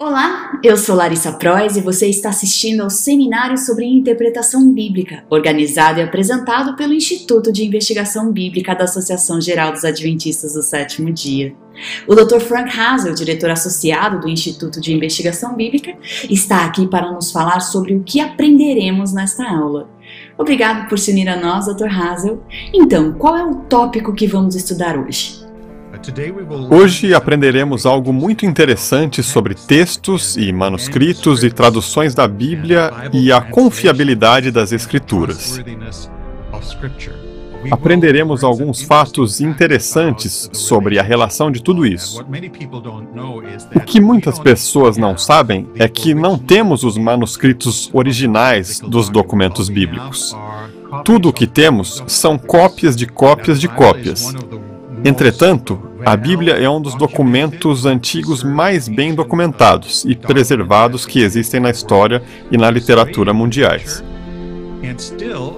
Olá, eu sou Larissa Prois e você está assistindo ao Seminário sobre Interpretação Bíblica, organizado e apresentado pelo Instituto de Investigação Bíblica da Associação Geral dos Adventistas do Sétimo Dia. O Dr. Frank Hazel, diretor associado do Instituto de Investigação Bíblica, está aqui para nos falar sobre o que aprenderemos nesta aula. Obrigado por se unir a nós, Dr. Hazel. Então, qual é o tópico que vamos estudar hoje? Hoje aprenderemos algo muito interessante sobre textos e manuscritos e traduções da Bíblia e a confiabilidade das Escrituras. Aprenderemos alguns fatos interessantes sobre a relação de tudo isso. O que muitas pessoas não sabem é que não temos os manuscritos originais dos documentos bíblicos. Tudo o que temos são cópias de cópias de cópias. Entretanto, a Bíblia é um dos documentos antigos mais bem documentados e preservados que existem na história e na literatura mundiais.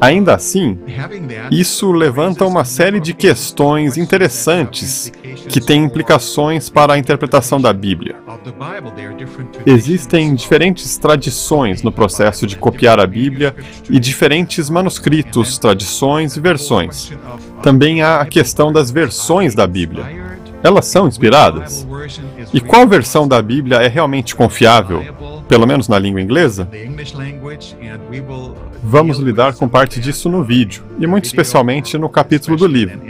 Ainda assim, isso levanta uma série de questões interessantes que têm implicações para a interpretação da Bíblia. Existem diferentes tradições no processo de copiar a Bíblia e diferentes manuscritos, tradições e versões. Também há a questão das versões da Bíblia. Elas são inspiradas? E qual versão da Bíblia é realmente confiável, pelo menos na língua inglesa? Vamos lidar com parte disso no vídeo, e muito especialmente no capítulo do livro.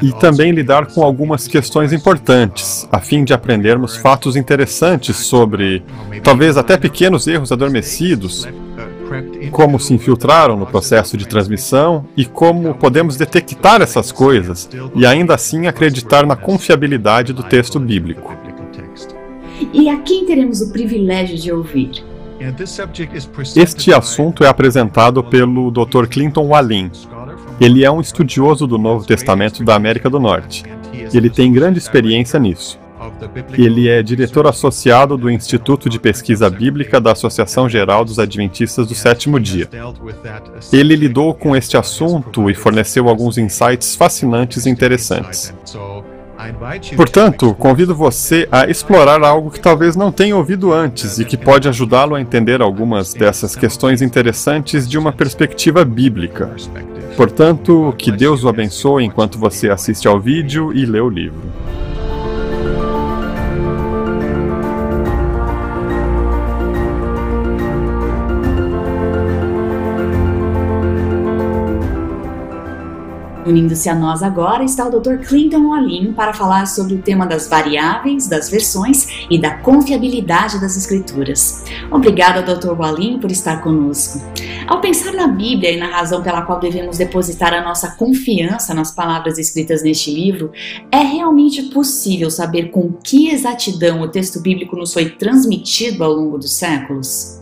E também lidar com algumas questões importantes, a fim de aprendermos fatos interessantes sobre, talvez até pequenos erros adormecidos, como se infiltraram no processo de transmissão e como podemos detectar essas coisas e ainda assim acreditar na confiabilidade do texto bíblico. E a quem teremos o privilégio de ouvir? Este assunto é apresentado pelo Dr. Clinton Wallin. Ele é um estudioso do Novo Testamento da América do Norte. Ele tem grande experiência nisso. Ele é diretor associado do Instituto de Pesquisa Bíblica da Associação Geral dos Adventistas do Sétimo Dia. Ele lidou com este assunto e forneceu alguns insights fascinantes e interessantes. Portanto, convido você a explorar algo que talvez não tenha ouvido antes e que pode ajudá-lo a entender algumas dessas questões interessantes de uma perspectiva bíblica. Portanto, que Deus o abençoe enquanto você assiste ao vídeo e lê o livro. Unindo-se a nós agora está o Dr. Clinton Wallin para falar sobre o tema das variáveis, das versões e da confiabilidade das escrituras. Obrigada, Dr. Wallin, por estar conosco. Ao pensar na Bíblia e na razão pela qual devemos depositar a nossa confiança nas palavras escritas neste livro, é realmente possível saber com que exatidão o texto bíblico nos foi transmitido ao longo dos séculos?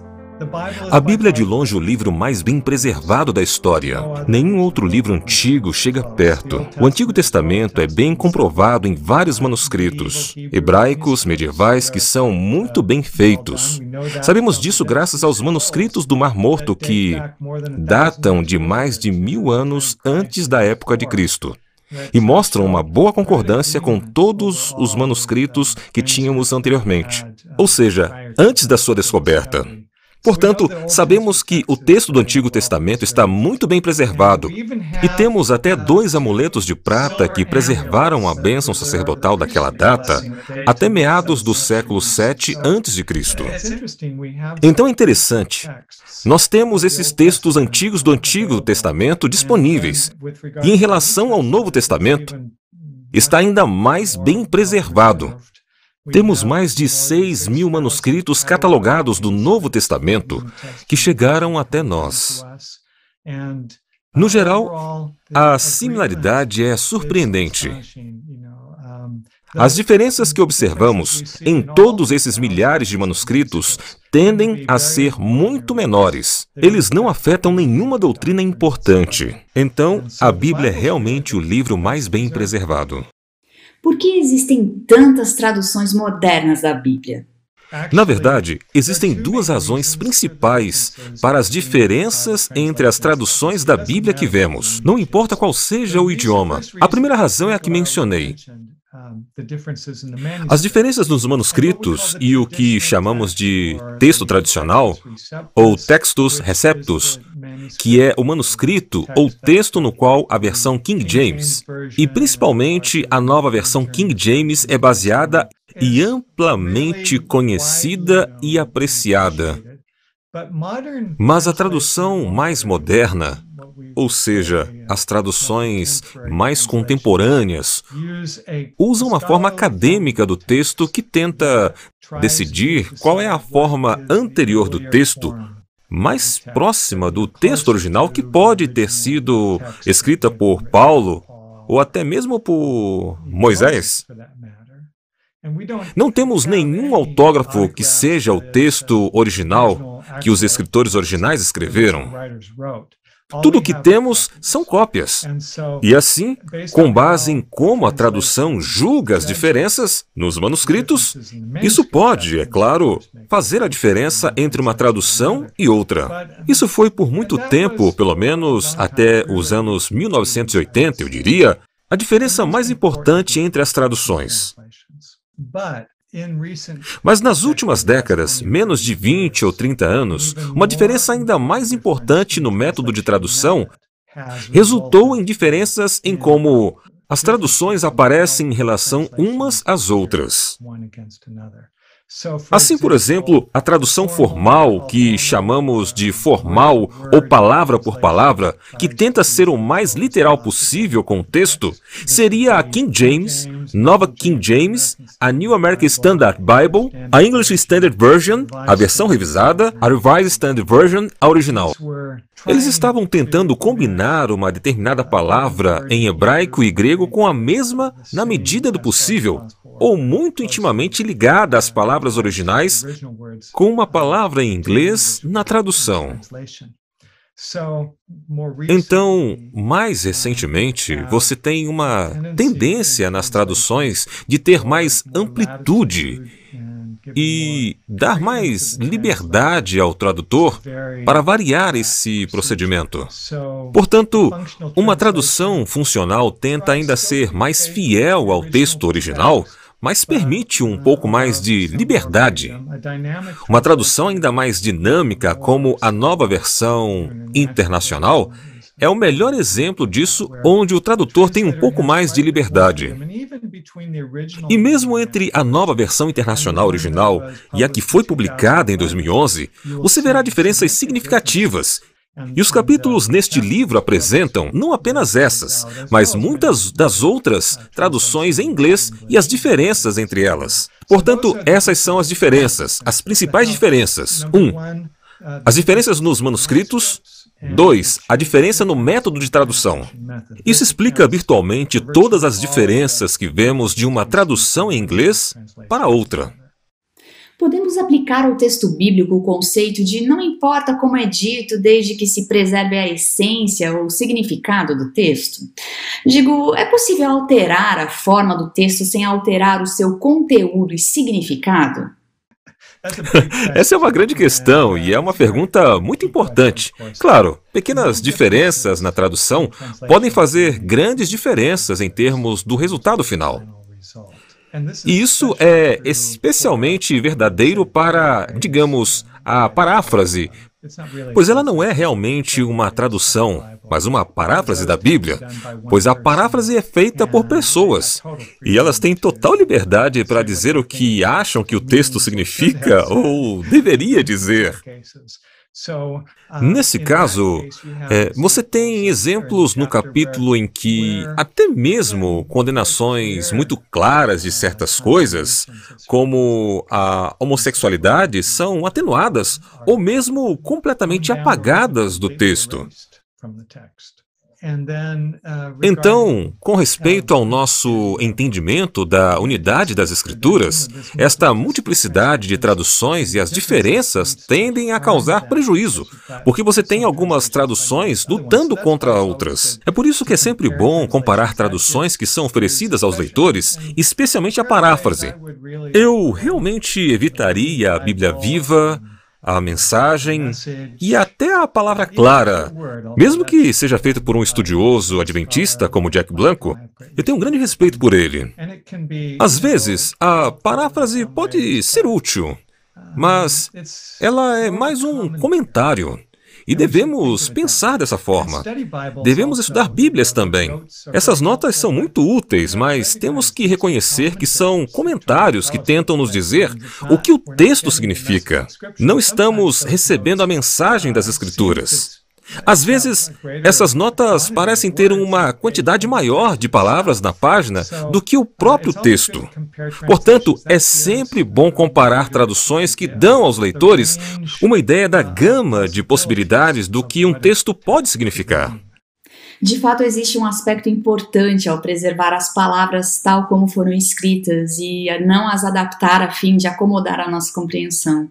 A Bíblia é de longe o livro mais bem preservado da história. Nenhum outro livro antigo chega perto. O Antigo Testamento é bem comprovado em vários manuscritos, hebraicos, medievais, que são muito bem feitos. Sabemos disso graças aos manuscritos do Mar Morto, que datam de mais de mil anos antes da época de Cristo e mostram uma boa concordância com todos os manuscritos que tínhamos anteriormente, ou seja, antes da sua descoberta. Portanto, sabemos que o texto do Antigo Testamento está muito bem preservado e temos até dois amuletos de prata que preservaram a bênção sacerdotal daquela data até meados do século 7 a.C. Então é interessante. Nós temos esses textos antigos do Antigo Testamento disponíveis e em relação ao Novo Testamento, está ainda mais bem preservado. Temos mais de 6 mil manuscritos catalogados do Novo Testamento que chegaram até nós. No geral, a similaridade é surpreendente. As diferenças que observamos em todos esses milhares de manuscritos tendem a ser muito menores. Eles não afetam nenhuma doutrina importante. Então, a Bíblia é realmente o livro mais bem preservado. Por que existem tantas traduções modernas da Bíblia? Na verdade, existem duas razões principais para as diferenças entre as traduções da Bíblia que vemos, não importa qual seja o idioma. A primeira razão é a que mencionei. As diferenças nos manuscritos e o que chamamos de texto tradicional, ou textus receptus, que é o manuscrito ou texto no qual a versão King James, e principalmente a nova versão King James, é baseada e amplamente conhecida e apreciada. Mas a tradução mais moderna, ou seja, as traduções mais contemporâneas, usam uma forma acadêmica do texto que tenta decidir qual é a forma anterior do texto mais próxima do texto original que pode ter sido escrita por Paulo ou até mesmo por Moisés. Não temos nenhum autógrafo que seja o texto original que os escritores originais escreveram. Tudo o que temos são cópias. E assim, com base em como a tradução julga as diferenças nos manuscritos, isso pode, é claro, fazer a diferença entre uma tradução e outra. Isso foi por muito tempo, pelo menos até os anos 1980, eu diria, a diferença mais importante entre as traduções. Mas nas últimas décadas, menos de 20 ou 30 anos, uma diferença ainda mais importante no método de tradução resultou em diferenças em como as traduções aparecem em relação umas às outras. Assim, por exemplo, a tradução formal, que chamamos de formal ou palavra por palavra, que tenta ser o mais literal possível com o texto, seria a King James, Nova King James, a New American Standard Bible, a English Standard Version, a versão revisada, a Revised Standard Version, a original. Eles estavam tentando combinar uma determinada palavra em hebraico e grego com a mesma na medida do possível, ou muito intimamente ligada às palavras originais, com uma palavra em inglês na tradução. Então, mais recentemente, você tem uma tendência nas traduções de ter mais amplitude e dar mais liberdade ao tradutor para variar esse procedimento. Portanto, uma tradução funcional tenta ainda ser mais fiel ao texto original mas permite um pouco mais de liberdade. Uma tradução ainda mais dinâmica, como a nova versão internacional, é o melhor exemplo disso, onde o tradutor tem um pouco mais de liberdade. E mesmo entre a nova versão internacional original e a que foi publicada em 2011, você verá diferenças significativas e os capítulos neste livro apresentam não apenas essas, mas muitas das outras traduções em inglês e as diferenças entre elas. Portanto, essas são as diferenças, as principais diferenças. 1. Um, as diferenças nos manuscritos. 2. A diferença no método de tradução. Isso explica virtualmente todas as diferenças que vemos de uma tradução em inglês para outra podemos aplicar ao texto bíblico o conceito de não importa como é dito, desde que se preserve a essência ou significado do texto? Digo, é possível alterar a forma do texto sem alterar o seu conteúdo e significado? Essa é uma grande questão e é uma pergunta muito importante. Claro, pequenas diferenças na tradução podem fazer grandes diferenças em termos do resultado final. E isso é especialmente verdadeiro para, digamos, a paráfrase, pois ela não é realmente uma tradução, mas uma paráfrase da Bíblia, pois a paráfrase é feita por pessoas e elas têm total liberdade para dizer o que acham que o texto significa ou deveria dizer. Nesse caso, é, você tem exemplos no capítulo em que até mesmo condenações muito claras de certas coisas, como a homossexualidade, são atenuadas ou mesmo completamente apagadas do texto. Uh, então, com respeito ao nosso entendimento da unidade das Escrituras, esta multiplicidade de traduções e as diferenças tendem a causar prejuízo, porque você tem algumas traduções lutando contra outras. É por isso que é sempre bom comparar traduções que são oferecidas aos leitores, especialmente a paráfrase. Eu realmente evitaria a Bíblia viva a mensagem e até a palavra clara. Mesmo que seja feito por um estudioso adventista como Jack Blanco, eu tenho um grande respeito por ele. Às vezes, a paráfrase pode ser útil, mas ela é mais um comentário. E devemos pensar dessa forma. Devemos estudar Bíblias também. Essas notas são muito úteis, mas temos que reconhecer que são comentários que tentam nos dizer o que o texto significa. Não estamos recebendo a mensagem das Escrituras. Às vezes, essas notas parecem ter uma quantidade maior de palavras na página do que o próprio texto. Portanto, é sempre bom comparar traduções que dão aos leitores uma ideia da gama de possibilidades do que um texto pode significar. De fato, existe um aspecto importante ao preservar as palavras tal como foram escritas e não as adaptar a fim de acomodar a nossa compreensão.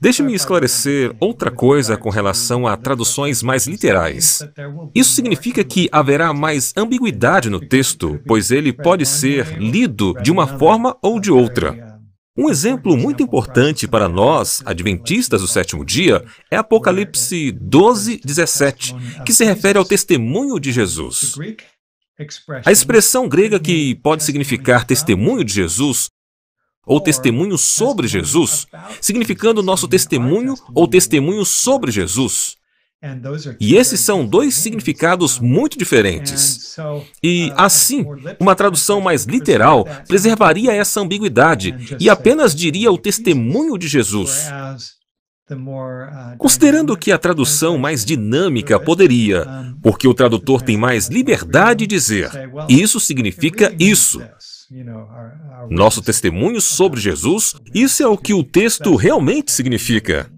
Deixe-me esclarecer outra coisa com relação a traduções mais literais. Isso significa que haverá mais ambiguidade no texto, pois ele pode ser lido de uma forma ou de outra. Um exemplo muito importante para nós, adventistas do sétimo dia, é Apocalipse 12, 17, que se refere ao testemunho de Jesus. A expressão grega que pode significar testemunho de Jesus ou testemunho sobre Jesus, significando nosso testemunho ou testemunho sobre Jesus. E esses são dois significados muito diferentes. E, assim, uma tradução mais literal preservaria essa ambiguidade e apenas diria o testemunho de Jesus. Considerando que a tradução mais dinâmica poderia, porque o tradutor tem mais liberdade de dizer, isso significa isso. Nosso testemunho sobre Jesus, isso é o que o texto realmente significa.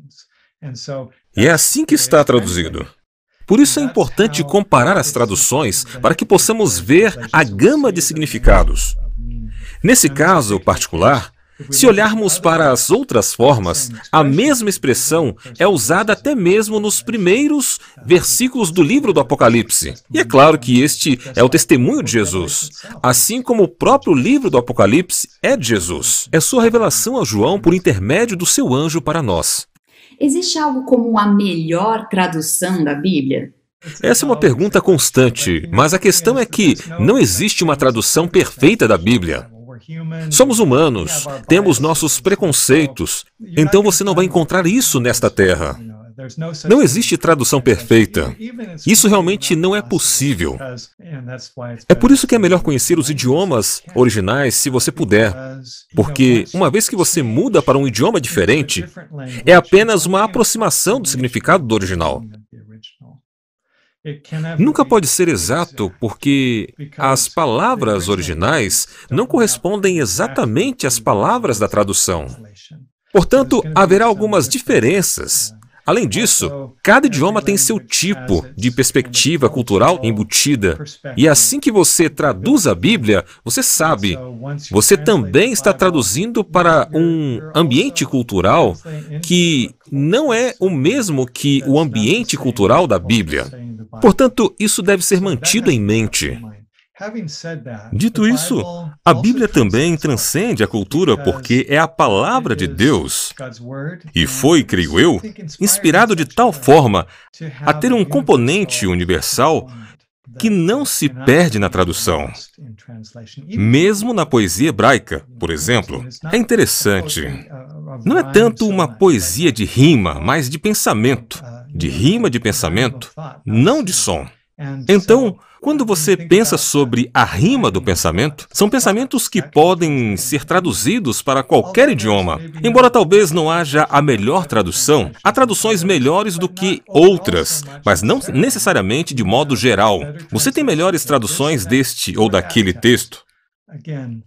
E é assim que está traduzido. Por isso é importante comparar as traduções para que possamos ver a gama de significados. Nesse caso particular, se olharmos para as outras formas, a mesma expressão é usada até mesmo nos primeiros versículos do livro do Apocalipse. E é claro que este é o testemunho de Jesus, assim como o próprio livro do Apocalipse é de Jesus. É sua revelação a João por intermédio do seu anjo para nós. Existe algo como a melhor tradução da Bíblia? Essa é uma pergunta constante, mas a questão é que não existe uma tradução perfeita da Bíblia. Somos humanos, temos nossos preconceitos, então você não vai encontrar isso nesta terra. Não existe tradução perfeita. Isso realmente não é possível. É por isso que é melhor conhecer os idiomas originais se você puder. Porque, uma vez que você muda para um idioma diferente, é apenas uma aproximação do significado do original. Nunca pode ser exato porque as palavras originais não correspondem exatamente às palavras da tradução. Portanto, haverá algumas diferenças. Além disso, cada idioma tem seu tipo de perspectiva cultural embutida. E assim que você traduz a Bíblia, você sabe, você também está traduzindo para um ambiente cultural que não é o mesmo que o ambiente cultural da Bíblia. Portanto, isso deve ser mantido em mente. Dito isso, a Bíblia também transcende a cultura porque é a palavra de Deus e foi, creio eu, inspirado de tal forma a ter um componente universal que não se perde na tradução. Mesmo na poesia hebraica, por exemplo, é interessante. Não é tanto uma poesia de rima, mas de pensamento, de rima de pensamento, não de som. Então, quando você pensa sobre a rima do pensamento, são pensamentos que podem ser traduzidos para qualquer idioma. Embora talvez não haja a melhor tradução, há traduções melhores do que outras, mas não necessariamente de modo geral. Você tem melhores traduções deste ou daquele texto?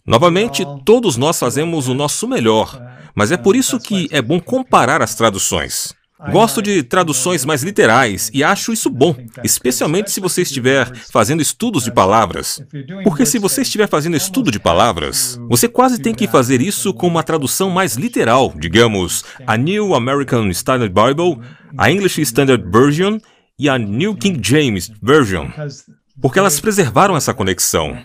Novamente, todos nós fazemos o nosso melhor, mas é por isso que é bom comparar as traduções. Gosto de traduções mais literais e acho isso bom, especialmente se você estiver fazendo estudos de palavras. Porque se você estiver fazendo estudo de palavras, você quase tem que fazer isso com uma tradução mais literal, digamos, a New American Standard Bible, a English Standard Version e a New King James Version. Porque elas preservaram essa conexão.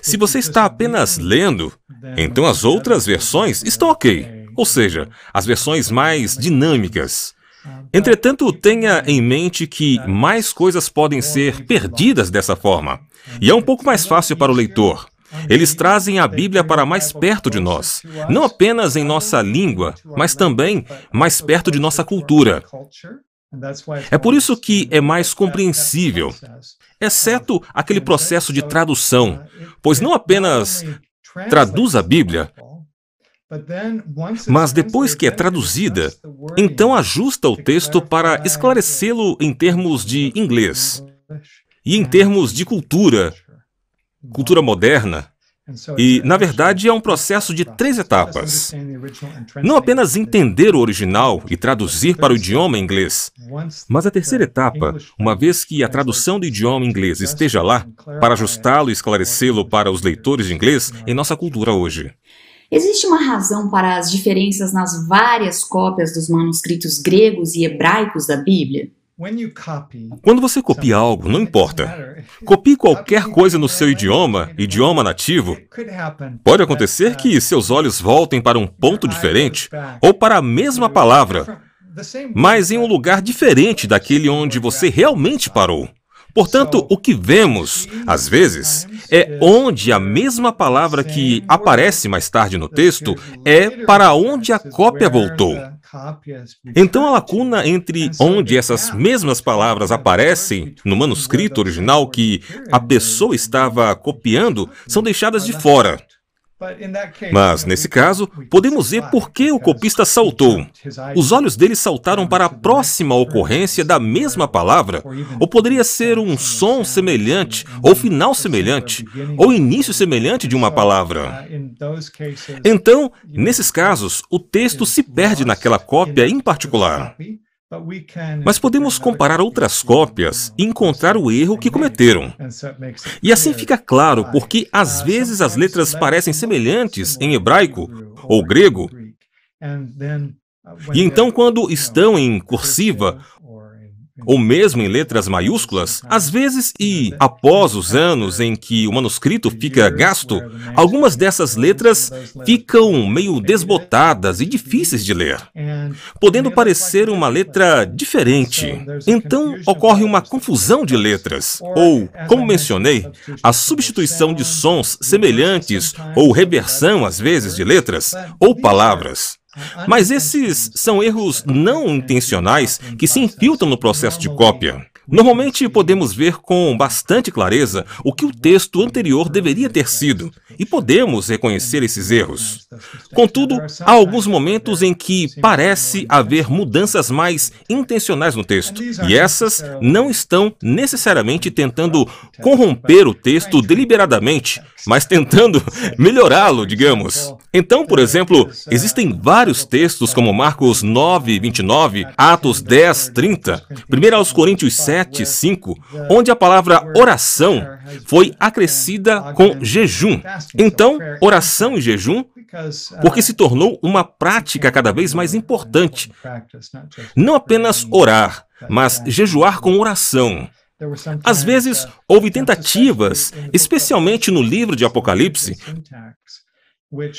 Se você está apenas lendo, então as outras versões estão ok. ou seja, as versões mais dinâmicas. Entretanto, tenha em mente que mais coisas podem ser perdidas dessa forma, e é um pouco mais fácil para o leitor. Eles trazem a Bíblia para mais perto de nós, não apenas em nossa língua, mas também mais perto de nossa cultura. É por isso que é mais compreensível, exceto aquele processo de tradução, pois não apenas traduz a Bíblia, mas depois que é traduzida, então ajusta o texto para esclarecê-lo em termos de inglês e em termos de cultura, cultura moderna. E, na verdade, é um processo de três etapas. Não apenas entender o original e traduzir para o idioma inglês, mas a terceira etapa, uma vez que a tradução do idioma inglês esteja lá, para ajustá-lo e esclarecê-lo para os leitores de inglês em nossa cultura hoje. Existe uma razão para as diferenças nas várias cópias dos manuscritos gregos e hebraicos da Bíblia? Quando você copia algo, não importa. Copie qualquer coisa no seu idioma, idioma nativo. Pode acontecer que seus olhos voltem para um ponto diferente ou para a mesma palavra, mas em um lugar diferente daquele onde você realmente parou. Portanto, o que vemos, às vezes, é onde a mesma palavra que aparece mais tarde no texto é para onde a cópia voltou. Então a lacuna entre onde essas mesmas palavras aparecem no manuscrito original que a pessoa estava copiando são deixadas de fora. Mas, nesse caso, podemos ver por que o copista saltou. Os olhos dele saltaram para a próxima ocorrência da mesma palavra, ou poderia ser um som semelhante, ou final semelhante, ou início semelhante de uma palavra. Então, nesses casos, o texto se perde naquela cópia em particular. Mas podemos comparar outras cópias e encontrar o erro que cometeram. E assim fica claro porque às vezes as letras parecem semelhantes em hebraico ou grego. E então, quando estão em cursiva ou mesmo em letras maiúsculas, às vezes e após os anos em que o manuscrito fica gasto, algumas dessas letras ficam meio desbotadas e difíceis de ler, podendo parecer uma letra diferente. Então ocorre uma confusão de letras, ou, como mencionei, a substituição de sons semelhantes ou reversão às vezes de letras ou palavras. Mas esses são erros não intencionais que se infiltram no processo de cópia. Normalmente podemos ver com bastante clareza o que o texto anterior deveria ter sido, e podemos reconhecer esses erros. Contudo, há alguns momentos em que parece haver mudanças mais intencionais no texto, e essas não estão necessariamente tentando corromper o texto deliberadamente, mas tentando melhorá-lo, digamos. Então, por exemplo, existem vários textos como Marcos 9, 29, Atos 10, 30, 1 aos Coríntios 7, 5, onde a palavra oração foi acrescida com jejum. Então, oração e jejum, porque se tornou uma prática cada vez mais importante. Não apenas orar, mas jejuar com oração. Às vezes, houve tentativas, especialmente no livro de Apocalipse,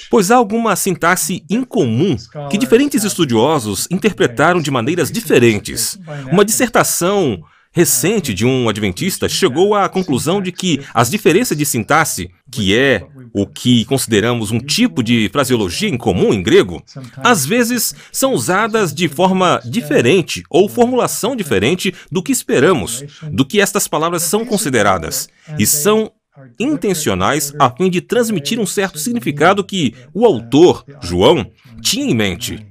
pois há alguma sintaxe incomum que diferentes estudiosos interpretaram de maneiras diferentes. Uma dissertação recente de um adventista chegou à conclusão de que as diferenças de sintaxe, que é o que consideramos um tipo de fraseologia incomum em grego, às vezes são usadas de forma diferente ou formulação diferente do que esperamos, do que estas palavras são consideradas, e são intencionais a fim de transmitir um certo significado que o autor, João, tinha em mente.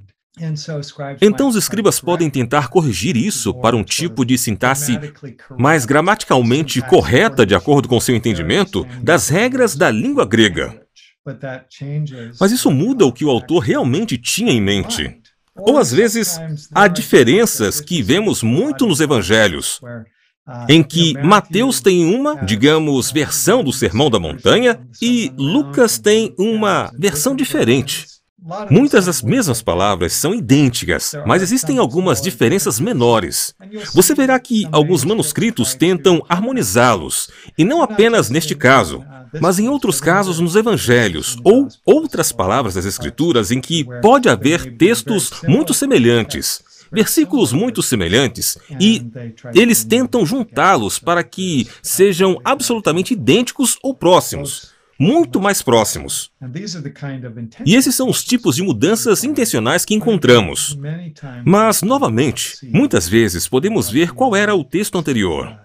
Então, os escribas podem tentar corrigir isso para um tipo de sintaxe mais gramaticalmente correta, de acordo com seu entendimento, das regras da língua grega. Mas isso muda o que o autor realmente tinha em mente. Ou às vezes, há diferenças que vemos muito nos evangelhos, em que Mateus tem uma, digamos, versão do Sermão da Montanha e Lucas tem uma versão diferente. Muitas das mesmas palavras são idênticas, mas existem algumas diferenças menores. Você verá que alguns manuscritos tentam harmonizá-los, e não apenas neste caso, mas em outros casos nos evangelhos ou outras palavras das Escrituras em que pode haver textos muito semelhantes versículos muito semelhantes e eles tentam juntá-los para que sejam absolutamente idênticos ou próximos muito mais próximos. E esses são os tipos de mudanças intencionais que encontramos. Mas, novamente, muitas vezes podemos ver qual era o texto anterior.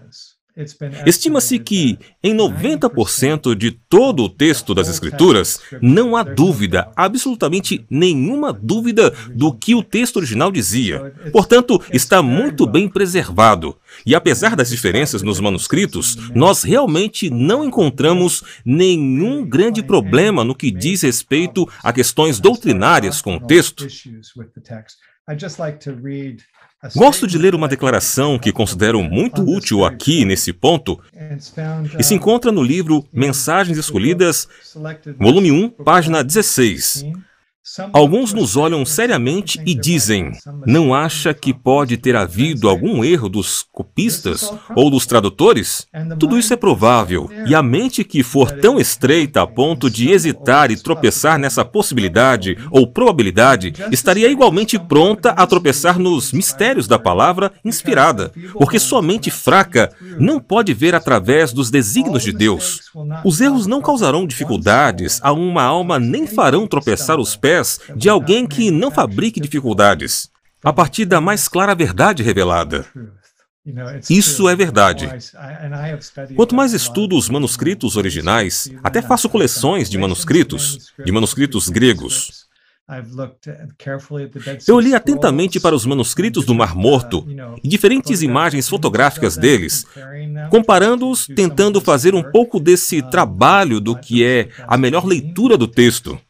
Estima-se que, em 90% de todo o texto das Escrituras, não há dúvida, absolutamente nenhuma dúvida do que o texto original dizia. Portanto, está muito bem preservado. E apesar das diferenças nos manuscritos, nós realmente não encontramos nenhum grande problema no que diz respeito a questões doutrinárias com o texto. Gosto de ler uma declaração que considero muito útil aqui nesse ponto e se encontra no livro Mensagens Escolhidas, volume 1, página 16. Alguns nos olham seriamente e dizem: Não acha que pode ter havido algum erro dos copistas ou dos tradutores? Tudo isso é provável, e a mente que for tão estreita a ponto de hesitar e tropeçar nessa possibilidade ou probabilidade estaria igualmente pronta a tropeçar nos mistérios da palavra inspirada, porque sua mente fraca não pode ver através dos desígnios de Deus. Os erros não causarão dificuldades a uma alma nem farão tropeçar os pés de alguém que não fabrique dificuldades, a partir da mais clara verdade revelada. Isso é verdade. Quanto mais estudo os manuscritos originais, até faço coleções de manuscritos, de manuscritos gregos. Eu li atentamente para os manuscritos do Mar Morto e diferentes imagens fotográficas deles, comparando-os, tentando fazer um pouco desse trabalho do que é a melhor leitura do texto.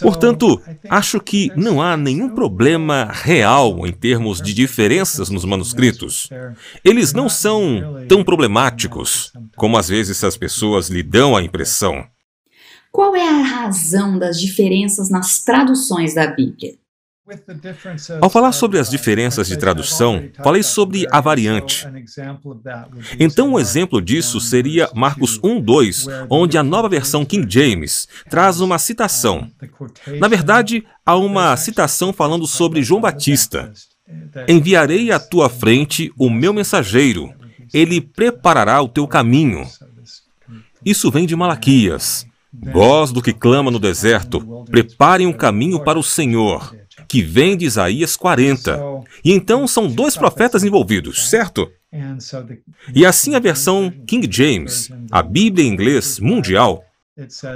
Portanto, acho que não há nenhum problema real em termos de diferenças nos manuscritos. Eles não são tão problemáticos como às vezes as pessoas lhe dão a impressão. Qual é a razão das diferenças nas traduções da Bíblia? Ao falar sobre as diferenças de tradução, falei sobre a variante. Então, um exemplo disso seria Marcos 1:2, onde a nova versão King James traz uma citação. Na verdade, há uma citação falando sobre João Batista. Enviarei à tua frente o meu mensageiro, ele preparará o teu caminho. Isso vem de Malaquias. Voz do que clama no deserto, preparem um caminho para o Senhor que vem de Isaías 40. E então são dois profetas envolvidos, certo? E assim a versão King James, a Bíblia em inglês mundial,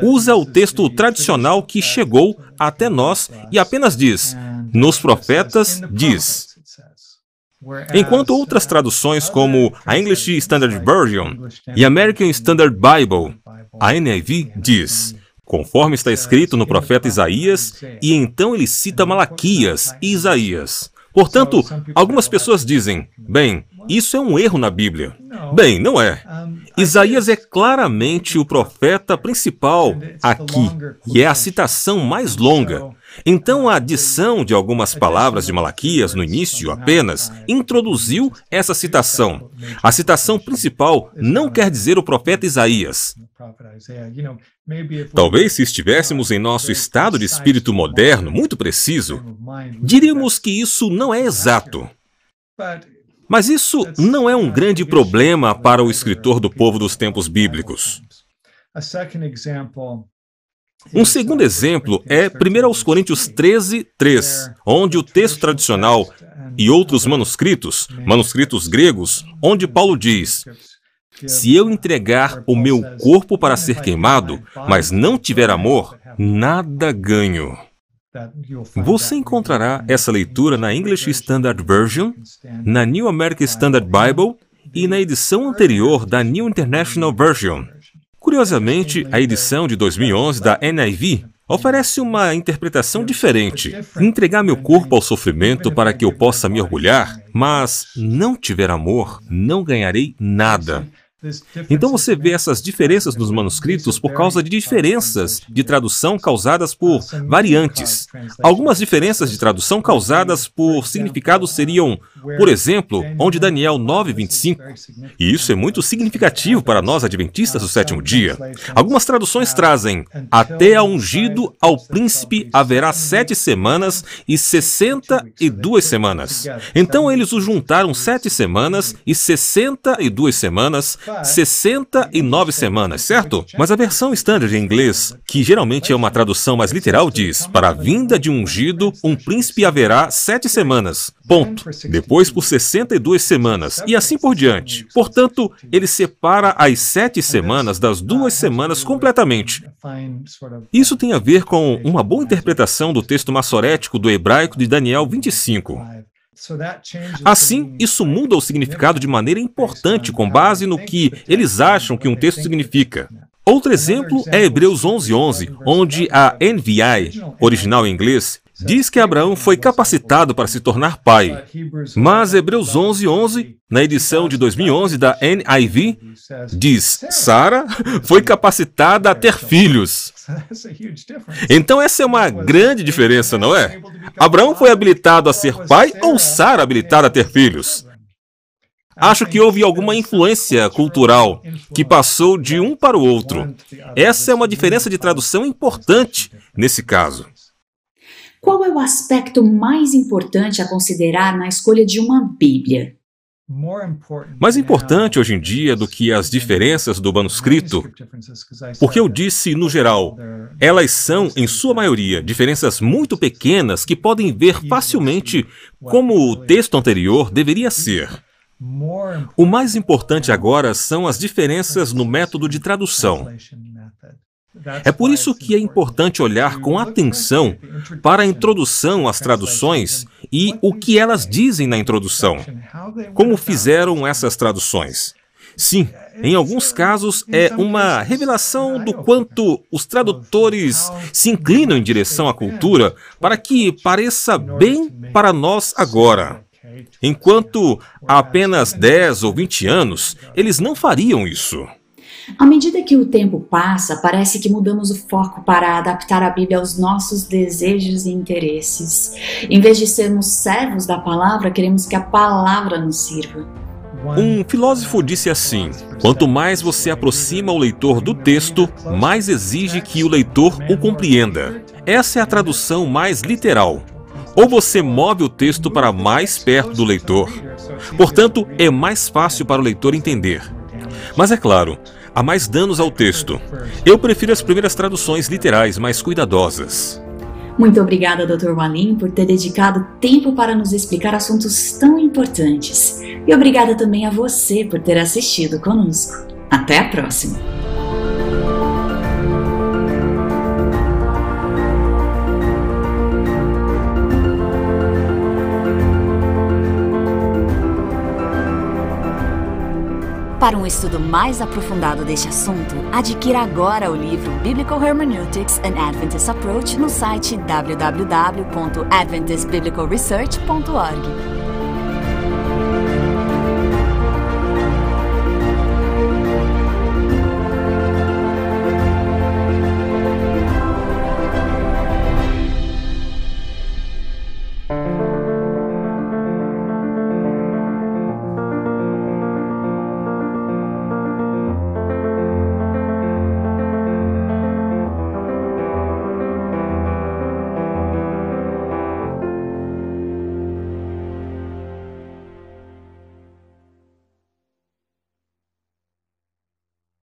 usa o texto tradicional que chegou até nós e apenas diz: Nos profetas diz. Enquanto outras traduções, como a English Standard Version e American Standard Bible, a NIV diz: conforme está escrito no profeta Isaías, e então ele cita Malaquias e Isaías. Portanto, algumas pessoas dizem: bem, isso é um erro na Bíblia. Bem, não é. Isaías é claramente o profeta principal aqui, e é a citação mais longa. Então, a adição de algumas palavras de Malaquias no início apenas introduziu essa citação. A citação principal não quer dizer o profeta Isaías. Talvez se estivéssemos em nosso estado de espírito moderno, muito preciso, diríamos que isso não é exato. Mas isso não é um grande problema para o escritor do povo dos tempos bíblicos. Um segundo exemplo é 1 Coríntios 13, 3, onde o texto tradicional e outros manuscritos, manuscritos gregos, onde Paulo diz: Se eu entregar o meu corpo para ser queimado, mas não tiver amor, nada ganho. Você encontrará essa leitura na English Standard Version, na New American Standard Bible e na edição anterior da New International Version. Curiosamente, a edição de 2011 da NIV oferece uma interpretação diferente. Entregar meu corpo ao sofrimento para que eu possa me orgulhar, mas não tiver amor, não ganharei nada. Então você vê essas diferenças nos manuscritos por causa de diferenças de tradução causadas por variantes. Algumas diferenças de tradução causadas por significados seriam, por exemplo, onde Daniel 9:25. E isso é muito significativo para nós adventistas do sétimo dia. Algumas traduções trazem até a ungido ao príncipe haverá sete semanas e sessenta e duas semanas. Então eles o juntaram sete semanas e sessenta e duas semanas 69 semanas, certo? Mas a versão standard em inglês, que geralmente é uma tradução mais literal, diz: Para a vinda de um ungido, um príncipe haverá sete semanas. Ponto. Depois por 62 semanas, e assim por diante. Portanto, ele separa as sete semanas das duas semanas completamente. Isso tem a ver com uma boa interpretação do texto massorético do hebraico de Daniel 25. Assim, isso muda o significado de maneira importante com base no que eles acham que um texto significa. Outro exemplo é Hebreus 11:11, 11, onde a NVI, original em inglês, diz que Abraão foi capacitado para se tornar pai. Mas Hebreus 11:11, 11, na edição de 2011 da NIV, diz: Sara foi capacitada a ter filhos. Então essa é uma grande diferença, não é? Abraão foi habilitado a ser pai ou Sara habilitada a ter filhos? Acho que houve alguma influência cultural que passou de um para o outro. Essa é uma diferença de tradução importante nesse caso. Qual é o aspecto mais importante a considerar na escolha de uma Bíblia? Mais importante hoje em dia do que as diferenças do manuscrito, porque eu disse no geral, elas são, em sua maioria, diferenças muito pequenas que podem ver facilmente como o texto anterior deveria ser. O mais importante agora são as diferenças no método de tradução. É por isso que é importante olhar com atenção para a introdução às traduções e o que elas dizem na introdução. Como fizeram essas traduções? Sim, em alguns casos é uma revelação do quanto os tradutores se inclinam em direção à cultura para que pareça bem para nós agora. Enquanto há apenas 10 ou 20 anos, eles não fariam isso. À medida que o tempo passa, parece que mudamos o foco para adaptar a Bíblia aos nossos desejos e interesses. Em vez de sermos servos da palavra, queremos que a palavra nos sirva. Um filósofo disse assim: quanto mais você aproxima o leitor do texto, mais exige que o leitor o compreenda. Essa é a tradução mais literal. Ou você move o texto para mais perto do leitor. Portanto, é mais fácil para o leitor entender. Mas é claro, há mais danos ao texto. Eu prefiro as primeiras traduções literais mais cuidadosas. Muito obrigada, Dr. Walim, por ter dedicado tempo para nos explicar assuntos tão importantes. E obrigada também a você por ter assistido conosco. Até a próxima! Para um estudo mais aprofundado deste assunto, adquira agora o livro Biblical Hermeneutics and Adventist Approach no site www.adventistbiblicalresearch.org.